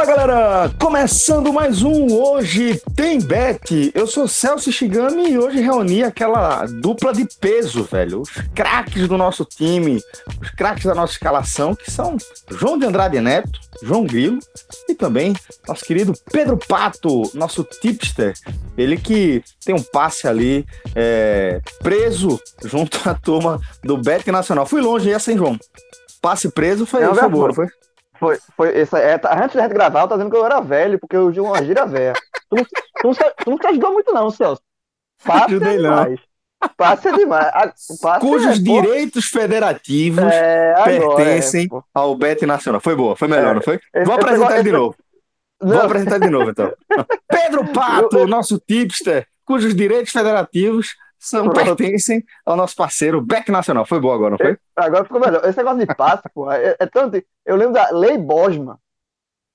Fala galera, começando mais um Hoje Tem Bet. Eu sou Celso Shigami e hoje reuni aquela dupla de peso, velho. Os craques do nosso time, os craques da nossa escalação, que são João de Andrade Neto, João Grilo e também nosso querido Pedro Pato, nosso tipster. Ele que tem um passe ali é, preso junto à turma do Bet Nacional. Fui longe essa, hein, João? Passe preso foi, Não, foi boa, foi? Foi, foi essa, é, tá- antes da gente gravar, eu tava dizendo que eu era velho, porque eu uso uma gíria velha. Tu, não- tu, não tu não te ajudou muito, não, Celso. Passe Ajudei, é não. demais. Passe é demais. Passe Cujos é, direitos federativos é, agora, pertencem é, ao Bet Nacional. Foi boa, foi melhor, É, não foi? Vou apresentar ele de novo. Vou Não, apresentar de novo, então. Pedro Pato, nosso tipster, cujos direitos federativos são, pertencem ao nosso parceiro Beck Nacional. Foi boa agora, não foi? agora ficou melhor. Esse negócio de passe, pô, é, é tanto. Eu lembro da Lei Bosman.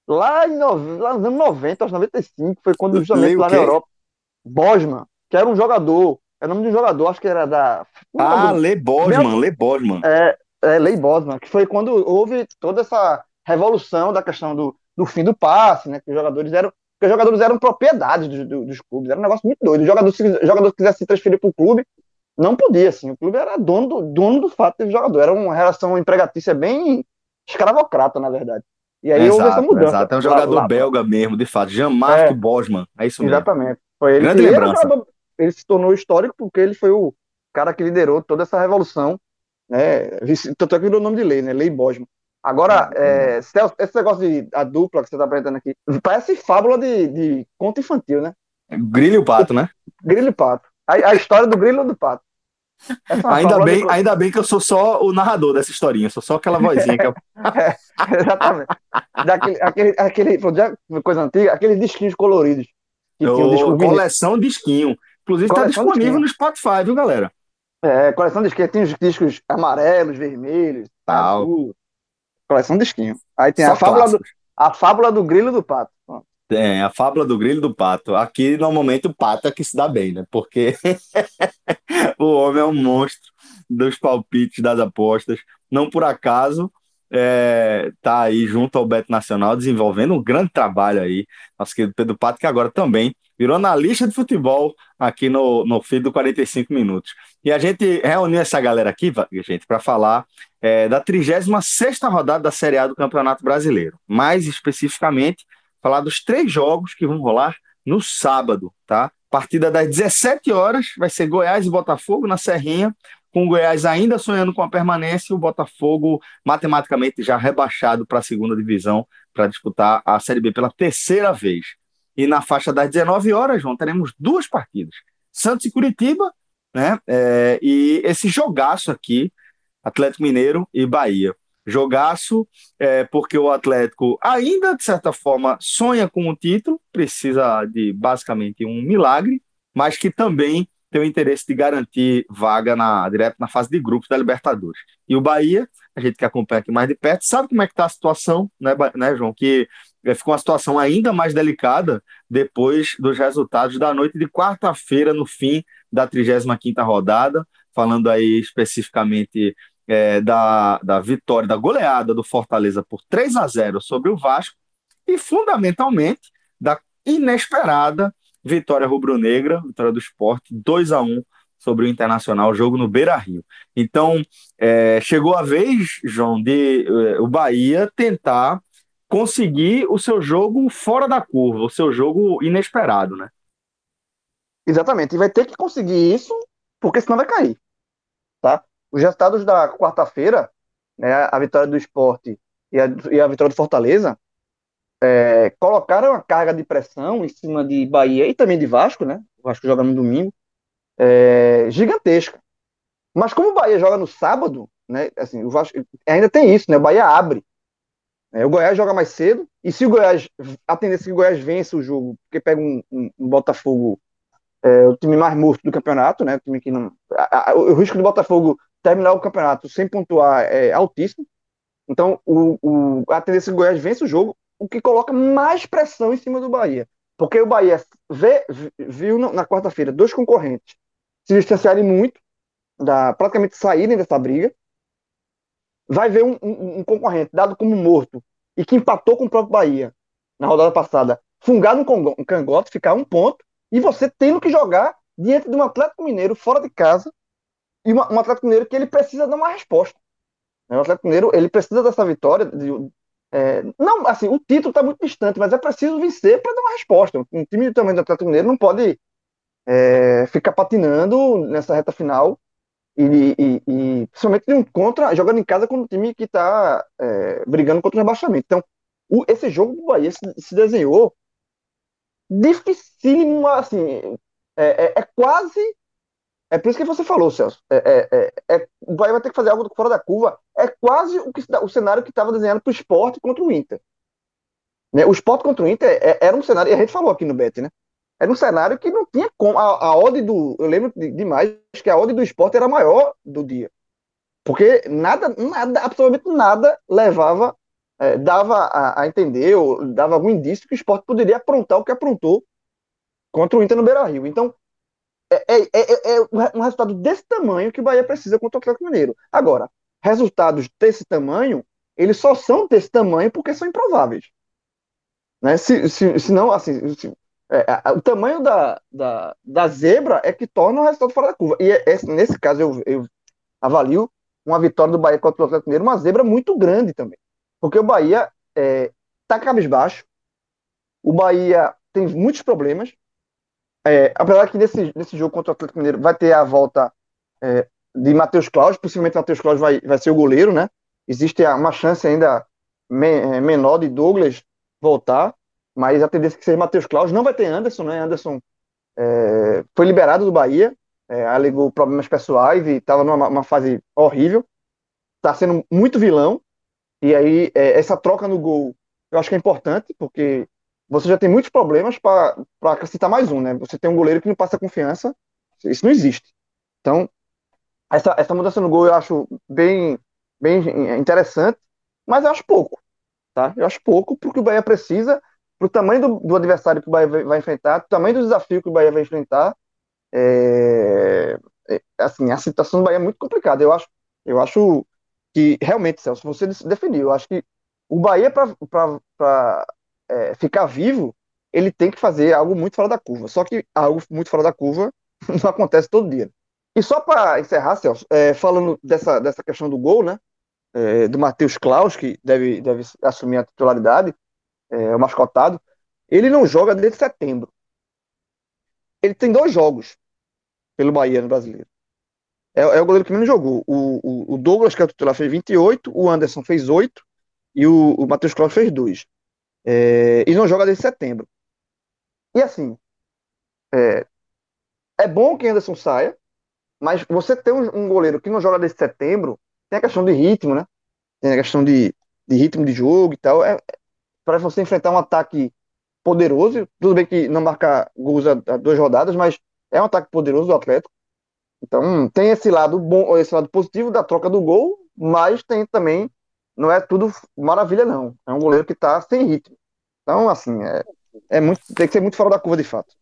Lá, em nove, lá nos anos 90, aos 95, foi quando Lei justamente lá na Europa. Bosman, que era um jogador. É o nome de um jogador, acho que era da. Ah, Lê Bosman, Lê Bosman. É, é Lei Bosman, que foi quando houve toda essa revolução da questão do, do fim do passe, né? Que os jogadores eram, que os jogadores eram propriedades dos, do- dos clubes, era um negócio muito doido. O jogador, se o jogador quisesse se transferir para o clube, não podia, assim. O clube era dono do, dono do fato de jogador. Era uma relação empregatícia bem escravocrata, na verdade. E aí houve essa Exato, mudança. exato. É um Lá- jogador lá- belga mesmo, de fato. Jean-Marc É. Bosman. É isso mesmo. Exatamente. Foi ele Grande que ele, lembrança. jogador- ele se tornou histórico porque ele foi o cara que liderou toda essa revolução, né? Tanto é que virou o nome de lei, né? Lei Bosman. Agora, Ah, é, Celso, esse negócio de a dupla que você está apresentando aqui, parece fábula de, de conto infantil, né? Grilho e o Pato, né? Grilo e pato. A, a história do grilo e do pato. É Ainda bem, de- ainda bem que eu sou só o narrador dessa historinha, sou só aquela vozinha que eu... Exatamente. Daquele, aquele, aquele, coisa antiga, aqueles disquinhos coloridos. Que tinham disco coleção disquinho. Inclusive está disponível no Spotify, viu, galera? É, coleção de disquinho, tem os discos amarelos, vermelhos, Tal. azul. Coleção de disquinho. Aí tem Só a fábula, do, a fábula do grilo do pato. Tem a fábula do grilo e do pato. Aqui, normalmente, o pato é que se dá bem, né? Porque o homem é um monstro dos palpites, das apostas. Não por acaso, é, tá aí junto ao Beto Nacional, desenvolvendo um grande trabalho aí. Nosso querido Pedro Pato, que agora também virou analista de futebol aqui no, no feed do 45 Minutos. E a gente reuniu essa galera aqui, gente, para falar é, da 36ª rodada da Série A do Campeonato Brasileiro. Mais especificamente, falar dos três jogos que vão rolar no sábado, tá? Partida das 17 horas vai ser Goiás e Botafogo na Serrinha, com o Goiás ainda sonhando com a permanência e o Botafogo matematicamente já rebaixado para a segunda divisão para disputar a Série B pela terceira vez. E na faixa das 19 horas, João, teremos duas partidas: Santos e Curitiba, né? É, e esse jogaço aqui, Atlético Mineiro e Bahia. Jogaço, é, porque o Atlético ainda, de certa forma, sonha com o título, precisa de basicamente um milagre, mas que também tem o interesse de garantir vaga na, direto na fase de grupos da Libertadores. E o Bahia, a gente que acompanha aqui mais de perto, sabe como é que está a situação, né, né, João? Que é, ficou uma situação ainda mais delicada depois dos resultados da noite de quarta-feira, no fim da 35ª rodada, falando aí especificamente é, da, da vitória, da goleada do Fortaleza por 3 a 0 sobre o Vasco e, fundamentalmente, da inesperada vitória rubro-negra, vitória do esporte, 2 a 1 sobre o Internacional, jogo no Beira-Rio. Então, é, chegou a vez, João, de é, o Bahia tentar conseguir o seu jogo fora da curva, o seu jogo inesperado, né? Exatamente. E vai ter que conseguir isso, porque senão vai cair. Os resultados da quarta-feira, né, a vitória do esporte e a, e a vitória do Fortaleza, é, colocaram uma carga de pressão em cima de Bahia e também de Vasco, né? O Vasco joga no domingo, é, gigantesca. Mas como o Bahia joga no sábado, né? Assim, o Vasco ainda tem isso, né? O Bahia abre. É, o Goiás joga mais cedo, e se o Goiás, a tendência é que o Goiás vence o jogo, porque pega um, um, um Botafogo, é, o time mais morto do campeonato, né? O time que não. A, a, o risco do Botafogo terminar o campeonato sem pontuar é altíssimo. Então, o, o, a tendência é que o Goiás vence o jogo, o que coloca mais pressão em cima do Bahia. Porque o Bahia vê, viu na quarta-feira dois concorrentes se distanciarem muito, da, praticamente saírem dessa briga. Vai ver um, um, um, concorrente dado como morto e que empatou com o próprio Bahia na rodada passada, fungar no cangote, ficar um ponto, e você tendo que jogar diante de um Atlético Mineiro fora de casa e uma, um Atlético Mineiro que ele precisa dar uma resposta. O Atlético Mineiro ele precisa dessa vitória, de, é, não, assim, o título está muito distante, mas é preciso vencer para dar uma resposta. Um time tamanho do Atlético Mineiro não pode é, ficar patinando nessa reta final e, e, e principalmente um contra, jogando em casa com um time que está é, brigando contra o rebaixamento. Então, o, esse jogo do Bahia se, se desenhou dificílimo, assim, é, é, é quase é por isso que você falou, Celso. É, é, é, é, o Bahia vai ter que fazer algo fora da curva. É quase o, que, o cenário que estava desenhado para o esporte contra o Inter. Né? O esporte contra o Inter é, era um cenário, e a gente falou aqui no Bet, né? Era um cenário que não tinha como. A, a do. Eu lembro demais que a odd do esporte era maior do dia. Porque nada, nada, absolutamente nada levava, é, dava a, a, entender, ou dava algum indício que o esporte poderia aprontar o que aprontou contra o Inter no Beira Rio. Então, é, é, é, é, um resultado desse tamanho que o Bahia precisa contra o Atlético Mineiro. Agora, resultados desse tamanho, eles só são desse tamanho porque são improváveis. Né? Se, se, se não, assim, se, é, o tamanho da, da, da, zebra é que torna o resultado fora da curva. E é, nesse caso, eu, eu avalio uma vitória do Bahia contra o Atlético Mineiro uma zebra muito grande também. Porque o Bahia está cabisbaixo, o Bahia tem muitos problemas, é, apesar que nesse, nesse jogo contra o Atlético Mineiro vai ter a volta é, de Matheus Claus, possivelmente Matheus Claus vai, vai ser o goleiro, né? Existe uma chance ainda me, é, menor de Douglas voltar, mas a tendência é que seja Matheus Claus. Não vai ter Anderson, né? Anderson é, foi liberado do Bahia, é, alegou problemas pessoais e estava numa fase horrível. Está sendo muito vilão. E aí, é, essa troca no gol eu acho que é importante, porque você já tem muitos problemas para acrescentar mais um, né? Você tem um goleiro que não passa confiança, isso não existe. Então, essa, essa mudança no gol eu acho bem, bem interessante, mas eu acho pouco, tá? Eu acho pouco porque o Bahia precisa, pro tamanho do, do adversário que o Bahia vai, enfrentar, pro tamanho do desafio que o Bahia vai enfrentar, é, é, assim, a situação do Bahia é muito complicada. Eu acho, eu acho que realmente, Celso, você definiu, eu acho que o Bahia para é, ficar vivo, ele tem que fazer algo muito fora da curva. Só que algo muito fora da curva não acontece todo dia. E só para encerrar, Celso, é, falando dessa, dessa questão do gol, né? É, do Matheus Klaus, que deve, deve assumir a titularidade, é, o mascotado, ele não joga desde setembro. Ele tem dois jogos pelo Bahia no brasileiro. É, é o goleiro que menos jogou. O, o, o, Douglas, que é o titular, fez 28, o Anderson fez 8 e o, o Matheus Klaus fez 2. É, e não joga desde setembro. E assim, é, é bom que Anderson saia, mas você ter um, um, goleiro que não joga desde setembro, tem a questão de ritmo, né? Tem a questão de, de ritmo de jogo e tal. É, para você enfrentar um ataque poderoso, tudo bem que não marca gols a, a duas rodadas, mas é um ataque poderoso do Atlético. Então tem esse lado bom, esse lado positivo da troca do gol, mas tem também não é tudo maravilha, não. É um goleiro que está sem ritmo. Então, assim, é, é muito, tem que ser muito fora da curva de fato.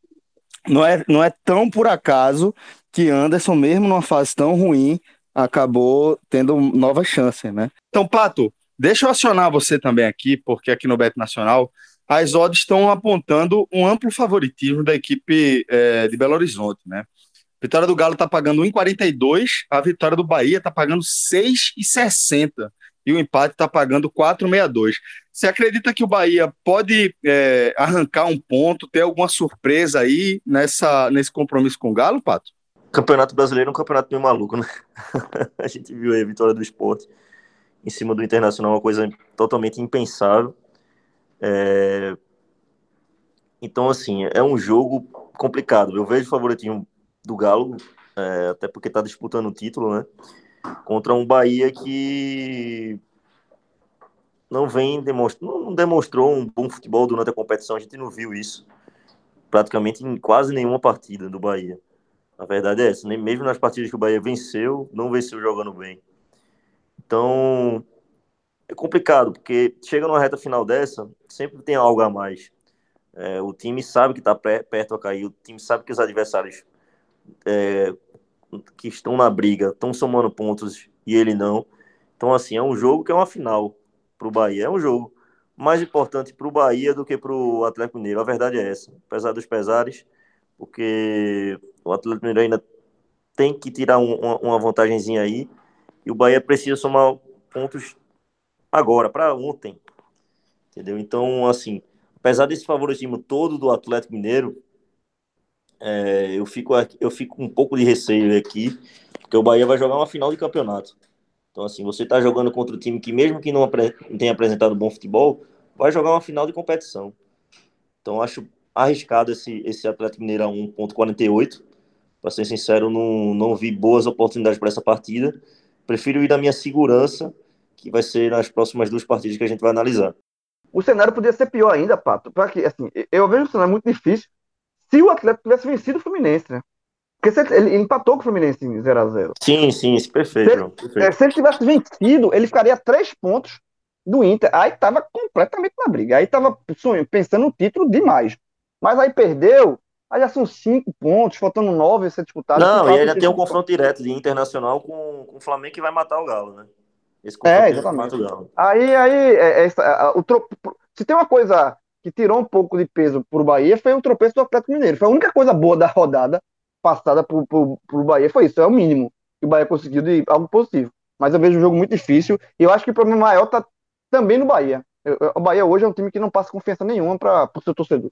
Não é, não é tão por acaso que Anderson, mesmo numa fase tão ruim, acabou tendo novas chances, né? Então, Pato, deixa eu acionar você também aqui, porque aqui no Bet Nacional as odds estão apontando um amplo favoritismo da equipe é, de Belo Horizonte, né? A vitória do Galo está pagando 1,42, a vitória do Bahia está pagando 6,60 e o empate está pagando 4,62. Você acredita que o Bahia pode é, arrancar um ponto, ter alguma surpresa aí nessa, nesse compromisso com o Galo, Pato? Campeonato Brasileiro é um campeonato meio maluco, né? a gente viu aí a vitória do esporte em cima do Internacional, uma coisa totalmente impensável. É... Então, assim, é um jogo complicado. Eu vejo o favoritismo do Galo, é, até porque está disputando o título, né? Contra um Bahia que não vem demonstrando, não demonstrou um bom futebol durante a competição. A gente não viu isso praticamente em quase nenhuma partida do Bahia. A verdade é essa, nem mesmo nas partidas que o Bahia venceu, não venceu jogando bem. Então, é complicado, porque chega numa reta final dessa, sempre tem algo a mais. É, o time sabe que está perto a cair, o time sabe que os adversários é, que estão na briga estão somando pontos e ele não. Então, assim, é um jogo que é uma final para o Bahia. É um jogo mais importante para o Bahia do que para o Atlético Mineiro. A verdade é essa. Apesar dos pesares, porque o Atlético Mineiro ainda tem que tirar um, uma, vantagemzinha aí. E o Bahia precisa somar pontos agora, para ontem. Entendeu? Então, assim, apesar desse favoritismo todo do Atlético Mineiro, é, eu, fico, eu fico com um pouco de receio aqui, porque o Bahia vai jogar uma final de campeonato. Então, assim, você está jogando contra o time que, mesmo que não tenha apresentado bom futebol, vai jogar uma final de competição. Então, acho arriscado esse, esse Atlético Mineiro a 1,48. Para ser sincero, não, não vi boas oportunidades para essa partida. Prefiro ir na minha segurança, que vai ser nas próximas duas partidas que a gente vai analisar. O cenário poderia ser pior ainda, Pato. Porque, assim, eu vejo o cenário muito difícil se o Atlético tivesse vencido o Fluminense, né? Porque ele empatou com o Fluminense em 0x0. Sim, sim, isso perfeito, se, perfeito. É, se ele tivesse vencido, ele ficaria a três pontos do Inter. Aí tava completamente na briga. Aí tava pensando no título demais. Mas aí perdeu, aí já são cinco pontos, faltando nove a ser disputado. Não, e ainda tem um confronto direto de Internacional com, com o Flamengo que vai matar o Galo, né? Esse é, exatamente. O Galo. Aí, aí é, é, é, o se tem uma coisa que tirou um pouco de peso pro Bahia, foi o tropeço do Atlético Mineiro. Foi a única coisa boa da rodada passada pro, pro Bahia, foi isso. É o mínimo que o Bahia conseguiu de algo positivo. Mas eu vejo um jogo muito difícil e eu acho que o problema maior tá também no Bahia. O Bahia hoje é um time que não passa confiança nenhuma para o seu torcedor.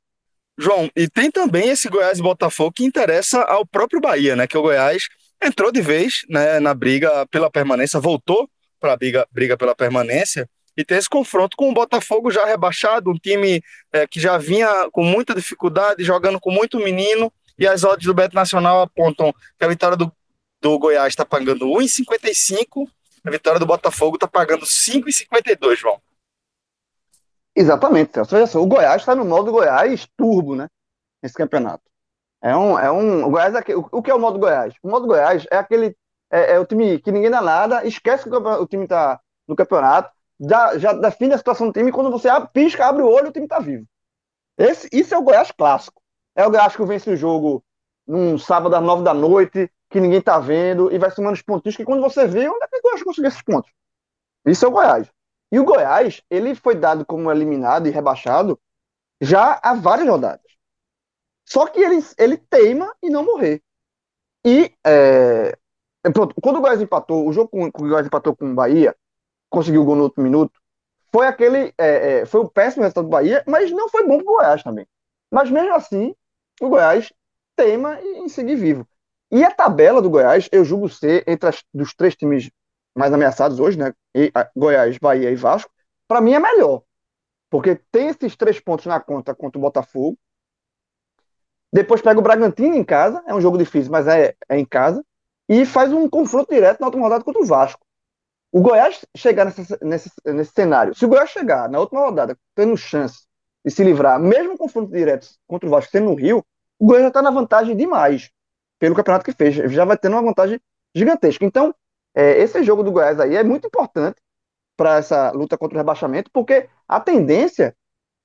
João, e tem também esse Goiás e Botafogo que interessa ao próprio Bahia, né? Que o Goiás entrou de vez né, na briga pela permanência, voltou para a briga, briga pela permanência e tem esse confronto com o Botafogo já rebaixado, um time é, que já vinha com muita dificuldade, jogando com muito menino, e as odds do Beto Nacional apontam que a vitória do, do Goiás está pagando 1,55, a vitória do Botafogo está pagando 5,52, João. Exatamente, Celso. Veja só, o Goiás está no modo Goiás turbo, né? Nesse campeonato. É um, é um, o Goiás é, o, o que é o modo Goiás? O modo Goiás é aquele é, é o time que ninguém dá nada, esquece que o, o time está no campeonato, já, já define a situação do time quando você pisca, abre o olho, o time está vivo. Esse, isso é o Goiás clássico. É o Goiás que vence o jogo num sábado às nove da noite, que ninguém tá vendo, e vai somando os pontinhos, que quando você vê, onde é que o Goiás conseguiu esses pontos? Isso é o Goiás. E o Goiás, ele foi dado como eliminado e rebaixado já há várias rodadas. Só que ele, ele teima e não morrer. E é, pronto, quando o Goiás empatou, o jogo com, o Goiás empatou com o Bahia, conseguiu o gol no outro minuto, foi aquele. É, é, foi o péssimo resultado do Bahia, mas não foi bom pro Goiás também. Mas mesmo assim, o Goiás teima em seguir vivo. E a tabela do Goiás, eu julgo ser, entre as, dos três times mais ameaçados hoje, né? E, a, Goiás, Bahia e Vasco, para mim é melhor. Porque tem esses três pontos na conta contra o Botafogo. Depois pega o Bragantino em casa, é um jogo difícil, mas é, é em casa. E faz um confronto direto na última rodada contra o Vasco. O Goiás chegar nesse, nesse, nesse cenário, se o Goiás chegar na última rodada tendo chance de se livrar, mesmo confronto direto contra o Vasco sendo no Rio, o Goiás já está na vantagem demais pelo campeonato que fez. Já vai tendo uma vantagem gigantesca. Então, é, esse jogo do Goiás aí é muito importante para essa luta contra o rebaixamento, porque a tendência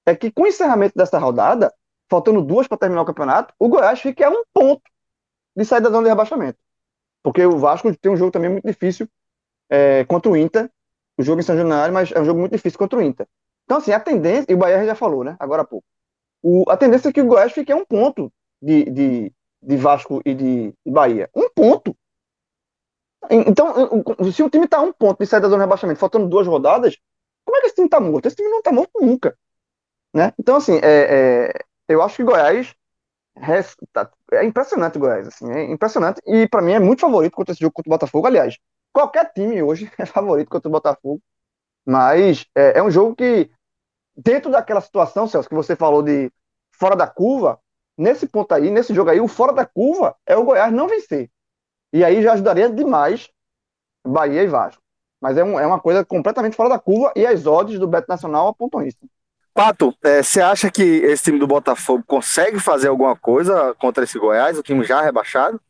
é que com o encerramento dessa rodada, faltando duas para terminar o campeonato, o Goiás fique a um ponto de sair da zona de rebaixamento. Porque o Vasco tem um jogo também muito difícil é, contra o Inter, o jogo em São Januário, mas é um jogo muito difícil contra o Inter. Então, assim, a tendência, e o Bahia já falou, né, agora há pouco, o, a tendência é que o Goiás fique a um ponto de, de, de Vasco e de, de Bahia. Um ponto. Então, se o time está a um ponto de sair da zona de rebaixamento, faltando duas rodadas, como é que esse time está morto? Esse time não está morto nunca. Né? Então, assim, é, é, eu acho que Goiás tá, é impressionante o Goiás, assim, é impressionante. E para mim é muito favorito contra esse jogo contra o Botafogo. Aliás, qualquer time hoje é favorito contra o Botafogo. Mas é, é um jogo que dentro daquela situação, Celso, que você falou de fora da curva, nesse ponto aí, nesse jogo aí, o fora da curva é o Goiás não vencer. E aí já ajudaria demais Bahia e Vasco. Mas é, um, é uma coisa completamente fora da curva e as odds do Beto Nacional apontam isso. Pato, é, você acha que esse time do Botafogo consegue fazer alguma coisa contra esse Goiás, o time já rebaixado?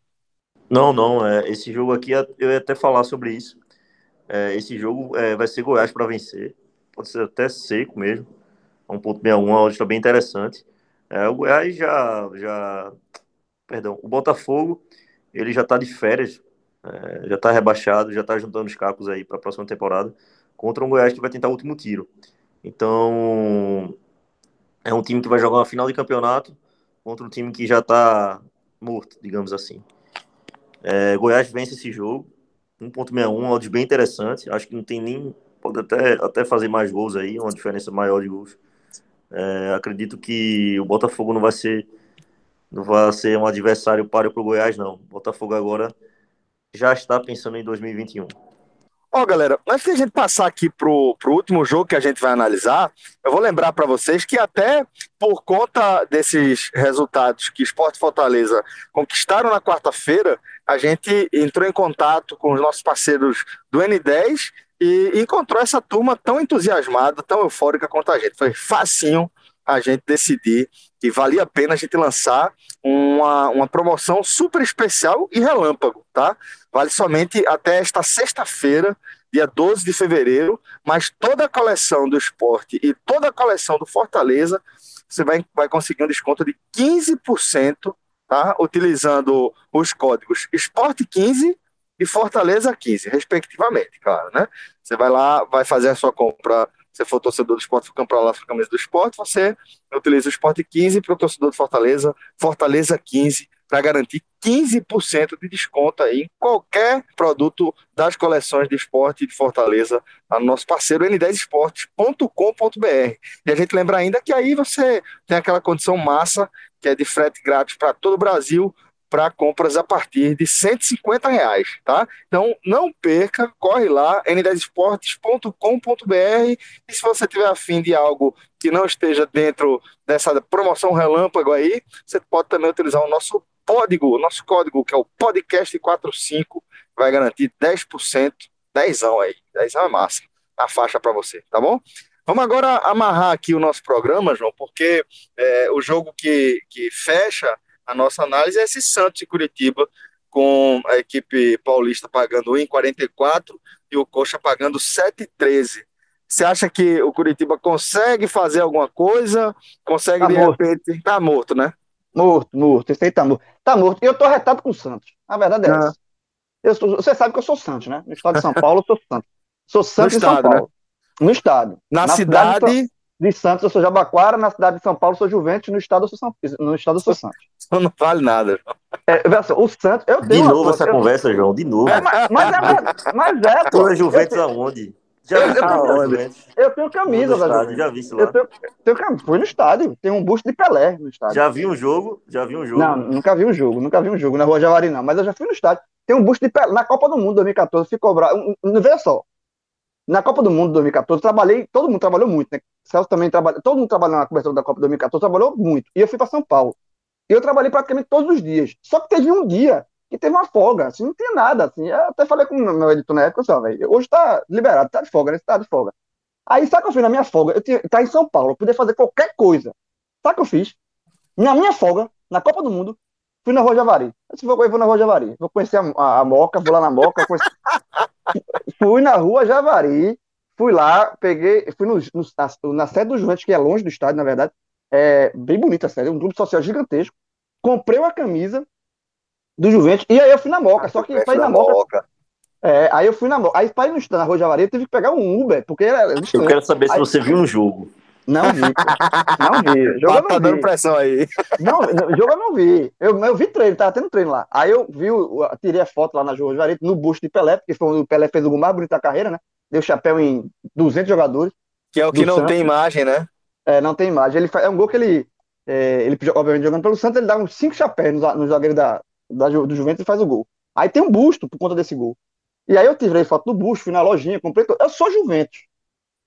Não, não. É, esse jogo aqui, eu ia até falar sobre isso. É, esse jogo é, vai ser Goiás para vencer. Pode ser até seco mesmo. 1.61, uma odd bem interessante. É, o Goiás já, já. Perdão, o Botafogo, ele já está de férias. É, já está rebaixado, já está juntando os cacos aí para a próxima temporada. Contra um Goiás que vai tentar o último tiro. Então, é um time que vai jogar uma final de campeonato contra um time que já está morto, digamos assim. É, Goiás vence esse jogo, 1.61, odds bem interessante. Acho que não tem nem. Pode até, até fazer mais gols aí, uma diferença maior de gols. É, acredito que o Botafogo não vai ser não vai ser um adversário para o Goiás, não. O Botafogo agora já está pensando em 2021. Ó, oh, galera, antes de a gente passar aqui pro, pro último jogo que a gente vai analisar, eu vou lembrar para vocês que até por conta desses resultados que Esporte Fortaleza conquistaram na quarta-feira, a gente entrou em contato com os nossos parceiros do N10 e encontrou essa turma tão entusiasmada, tão eufórica quanto a gente. Foi facinho a gente decidir que valia a pena a gente lançar uma, uma promoção super especial e relâmpago, tá? Vale somente até esta sexta-feira, dia 12 de fevereiro, mas toda a coleção do esporte e toda a coleção do Fortaleza, você vai, vai conseguir um desconto de 15%, tá? Utilizando os códigos Esporte15 e Fortaleza 15, respectivamente, claro, né? Você vai lá, vai fazer a sua compra você for torcedor do esporte, for comprar lá a camisa do esporte, você utiliza o esporte 15 para o torcedor do Fortaleza, Fortaleza 15, para garantir 15% de desconto aí em qualquer produto das coleções de esporte de Fortaleza, no nosso parceiro n10esportes.com.br. E a gente lembra ainda que aí você tem aquela condição massa, que é de frete grátis para todo o Brasil, para compras a partir de 150 reais, tá? Então não perca, corre lá, n10esportes.com.br e se você tiver afim de algo que não esteja dentro dessa promoção relâmpago aí, você pode também utilizar o nosso código, o nosso código que é o podcast45, vai garantir 10%, 10 aí, 10 é massa, a faixa para você, tá bom? Vamos agora amarrar aqui o nosso programa, João, porque é, o jogo que, que fecha a nossa análise é esse Santos e Curitiba, com a equipe paulista pagando 1,44 e o Coxa pagando 7,13. Você acha que o Curitiba consegue fazer alguma coisa? Consegue tá de morto. repente. Tá morto, né? Morto, morto. Esse aí tá morto. Tá morto. E eu tô retado com o Santos. A verdade é ah. essa. Eu sou, você sabe que eu sou Santos, né? No estado de São Paulo, eu sou Santos. Sou Santos no em estado, São Paulo. Né? No estado. Na, na cidade. cidade de Santos eu sou Jabaquara, na cidade de São Paulo eu sou Juventus, no estado eu sou, São, no estado eu sou Santos. Isso não vale nada. É, o Santos, eu De novo essa eu, conversa, João, de novo. É, mas, mas, é, mas é, pô. Tu é Juventus aonde? Já eu, eu, tenho, eu tenho camisa da Juventus. Já vi isso lá. Eu tenho, tenho, fui no estádio, tem um busto de Pelé no estádio. Já vi um jogo? Já vi um jogo? Não, nunca vi um jogo, nunca vi um jogo na Rua Javari, não. Mas eu já fui no estádio. Tem um busto de Pelé. Na Copa do Mundo 2014, ficou bravo. Veja só, na Copa do Mundo 2014, trabalhei, todo mundo trabalhou muito, né? Celso também trabalhou, todo mundo trabalhou na cobertura da Copa 2014, trabalhou muito. E eu fui para São Paulo. E eu trabalhei praticamente todos os dias. Só que teve um dia que teve uma folga, assim, não tinha nada, assim. Eu até falei com o meu editor na época, assim, velho, hoje tá liberado, tá de folga, né? Tá de folga. Aí, sabe o que eu fiz na minha folga? Eu tinha, tá em São Paulo, eu podia fazer qualquer coisa. Sabe o que eu fiz? Na minha folga, na Copa do Mundo, fui na Rua Javari. Eu disse, vou, eu vou na Rua Javari. Vou conhecer a, a, a Moca, vou lá na Moca. Conhecer... fui na Rua Javari, Fui lá, peguei, fui no, no, na, na sede do Juventus, que é longe do estádio, na verdade. É bem bonita a sede, é um grupo social gigantesco. Comprei uma camisa do Juventus e aí eu fui na Moca, ah, só que para ir na Moca. Moca. É, aí eu fui na Moca. Aí para ir no, na Rua Javari, eu tive que pegar um Uber, porque era. Eu quero saber aí, se você viu um jogo. Não vi. Não vi. Jogo tá, tá dando pressão aí. Não, jogo eu não vi. Eu, eu vi treino, tava tendo treino lá. Aí eu vi, eu tirei a foto lá na Rua Javari, no busto de Pelé, porque foi o Pelé fez o gol mais bonito da carreira, né? deu chapéu em 200 jogadores. Que é o que não Santos. tem imagem, né? É, não tem imagem. Ele é um gol que ele, é, ele obviamente, jogando pelo Santos, ele dá uns 5 chapéus no, no zagueiro da, da, do Juventus e faz o gol. Aí tem um busto por conta desse gol. E aí eu tirei foto do busto, fui na lojinha, comprei. Eu sou Juventus.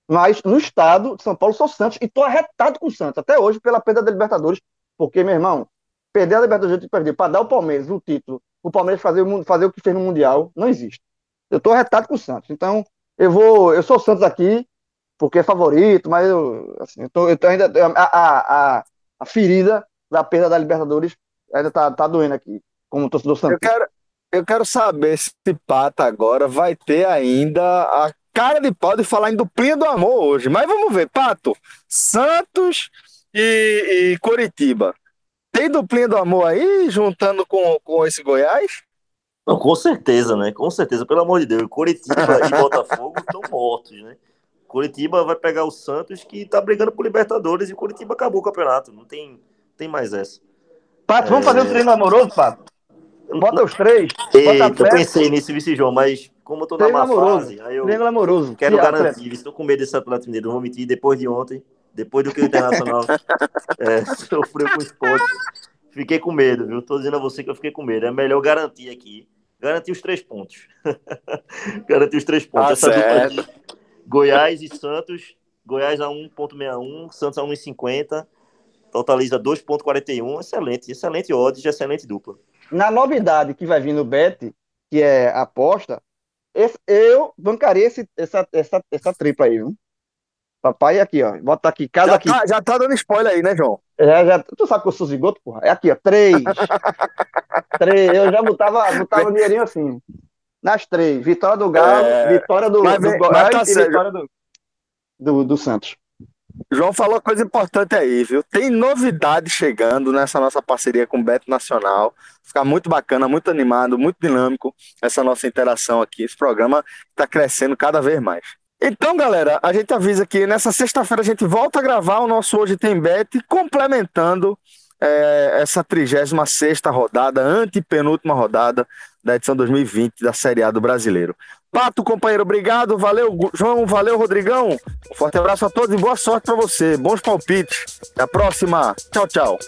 Mas no estado de São Paulo sou Santos e tô arretado com o Santos até hoje pela perda da Libertadores, porque, meu irmão, perder a Libertadores de perder para dar o Palmeiras o título, o Palmeiras fazer, fazer o que fez no Mundial, não existe. Eu tô arretado com o Santos. Então, eu vou. Eu sou o Santos aqui, porque é favorito, mas eu, assim, eu, tô, eu tô ainda. A, a, a, ferida da perda da Libertadores ainda tá, tá doendo aqui, como torcedor Santos. Eu quero, eu quero saber se Pata agora vai ter ainda a cara de pau de falar em duplinha do amor hoje. Mas vamos ver, Pato, Santos e, e Coritiba. Tem duplinha do amor aí, juntando com, com esse Goiás? Não, com certeza, né? Com certeza, pelo amor de Deus. Coritiba e Botafogo estão mortos, né? Curitiba vai pegar o Santos, que tá brigando por Libertadores, e Curitiba acabou o campeonato. Não tem, tem mais essa. Pato, é... vamos fazer um é. treino amoroso, Pato? Bota os três. Eita, eu pensei nisso, Vice João, mas como eu tô na má amoroso. fase, aí eu amoroso. quero que garantir. Estou com medo desse Atlético Mineiro. Vou mentir, depois de ontem, depois do que o Internacional é, sofreu com o esporte, fiquei com medo, viu? Tô dizendo a você que eu fiquei com medo. É melhor garantir aqui. Garantir os três pontos. garantir os três pontos. Ah, Essa certo. dupla aqui Goiás e Santos. Goiás a 1,61, Santos a 1,50. Totaliza 2,41. Excelente, excelente odds, excelente dupla. Na novidade que vai vir no Bet, que é aposta, eu bancaria esse, essa, essa, essa tripla aí, viu? Papai, aqui, ó. Bota aqui, cada já aqui. Tá, já tá dando spoiler aí, né, João? Já, já, tu sabe que eu sou zigoto, porra? É aqui, ó. Três. três. Eu já botava, botava dinheirinho assim. Nas três. Vitória do Galo, é... vitória do, mas, do Goiás tá e vitória do, do, do Santos. João falou coisa importante aí, viu? Tem novidade chegando nessa nossa parceria com o Beto Nacional. Fica muito bacana, muito animado, muito dinâmico essa nossa interação aqui. Esse programa está crescendo cada vez mais. Então, galera, a gente avisa que nessa sexta-feira a gente volta a gravar o nosso Hoje Tem Bet, complementando é, essa 36 rodada, antepenúltima rodada da edição 2020 da Série A do Brasileiro. Pato, companheiro, obrigado. Valeu, João. Valeu, Rodrigão. Um forte abraço a todos e boa sorte para você. Bons palpites. Até a próxima. Tchau, tchau.